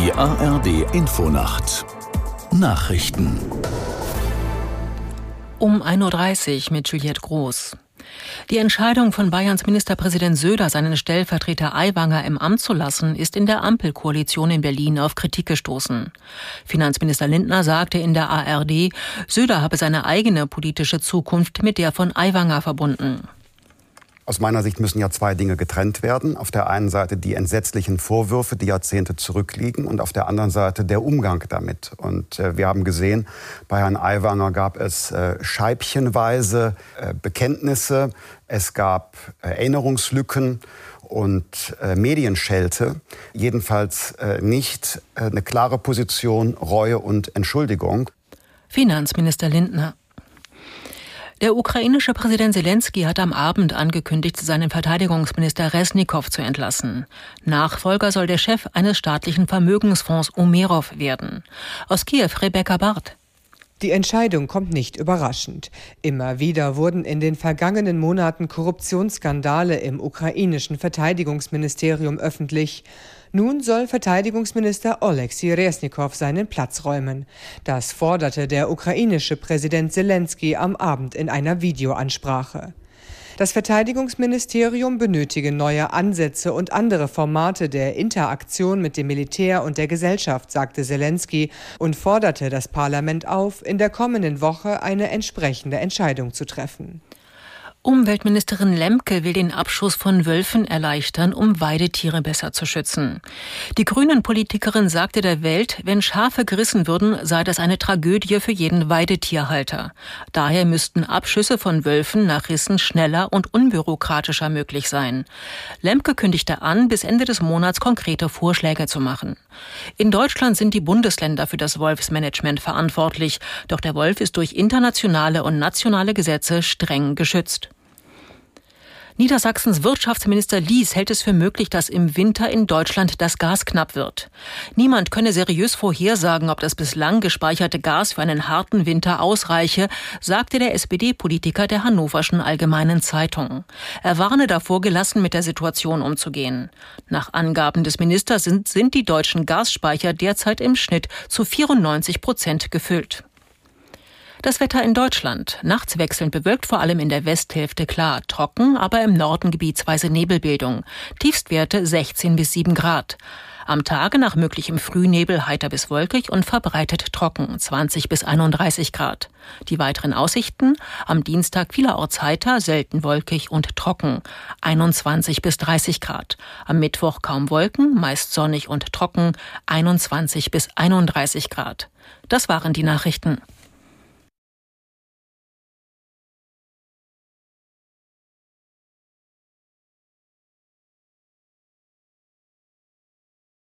Die ARD Infonacht Nachrichten um 1.30 Uhr mit Juliette Groß. Die Entscheidung von Bayerns Ministerpräsident Söder, seinen Stellvertreter Aiwanger im Amt zu lassen, ist in der Ampelkoalition in Berlin auf Kritik gestoßen. Finanzminister Lindner sagte in der ARD, Söder habe seine eigene politische Zukunft mit der von Aiwanger verbunden. Aus meiner Sicht müssen ja zwei Dinge getrennt werden. Auf der einen Seite die entsetzlichen Vorwürfe, die Jahrzehnte zurückliegen, und auf der anderen Seite der Umgang damit. Und äh, wir haben gesehen, bei Herrn Aiwanger gab es äh, scheibchenweise äh, Bekenntnisse, es gab äh, Erinnerungslücken und äh, Medienschelte. Jedenfalls äh, nicht eine klare Position, Reue und Entschuldigung. Finanzminister Lindner. Der ukrainische Präsident Zelensky hat am Abend angekündigt, seinen Verteidigungsminister Resnikow zu entlassen. Nachfolger soll der Chef eines staatlichen Vermögensfonds Umerov werden. Aus Kiew Rebecca Barth. Die Entscheidung kommt nicht überraschend. Immer wieder wurden in den vergangenen Monaten Korruptionsskandale im ukrainischen Verteidigungsministerium öffentlich. Nun soll Verteidigungsminister Oleksiy Resnikow seinen Platz räumen. Das forderte der ukrainische Präsident Zelensky am Abend in einer Videoansprache. Das Verteidigungsministerium benötige neue Ansätze und andere Formate der Interaktion mit dem Militär und der Gesellschaft, sagte Zelensky und forderte das Parlament auf, in der kommenden Woche eine entsprechende Entscheidung zu treffen. Umweltministerin Lemke will den Abschuss von Wölfen erleichtern, um Weidetiere besser zu schützen. Die Grünen-Politikerin sagte der Welt, wenn Schafe gerissen würden, sei das eine Tragödie für jeden Weidetierhalter. Daher müssten Abschüsse von Wölfen nach Rissen schneller und unbürokratischer möglich sein. Lemke kündigte an, bis Ende des Monats konkrete Vorschläge zu machen. In Deutschland sind die Bundesländer für das Wolfsmanagement verantwortlich, doch der Wolf ist durch internationale und nationale Gesetze streng geschützt. Niedersachsens Wirtschaftsminister Lies hält es für möglich, dass im Winter in Deutschland das Gas knapp wird. Niemand könne seriös vorhersagen, ob das bislang gespeicherte Gas für einen harten Winter ausreiche, sagte der SPD-Politiker der Hannoverschen Allgemeinen Zeitung. Er warne davor, gelassen mit der Situation umzugehen. Nach Angaben des Ministers sind, sind die deutschen Gasspeicher derzeit im Schnitt zu 94 Prozent gefüllt. Das Wetter in Deutschland. Nachts wechselnd bewölkt, vor allem in der Westhälfte klar. Trocken, aber im Norden gebietsweise Nebelbildung. Tiefstwerte 16 bis 7 Grad. Am Tage nach möglichem Frühnebel heiter bis wolkig und verbreitet trocken, 20 bis 31 Grad. Die weiteren Aussichten? Am Dienstag vielerorts heiter, selten wolkig und trocken, 21 bis 30 Grad. Am Mittwoch kaum Wolken, meist sonnig und trocken, 21 bis 31 Grad. Das waren die Nachrichten.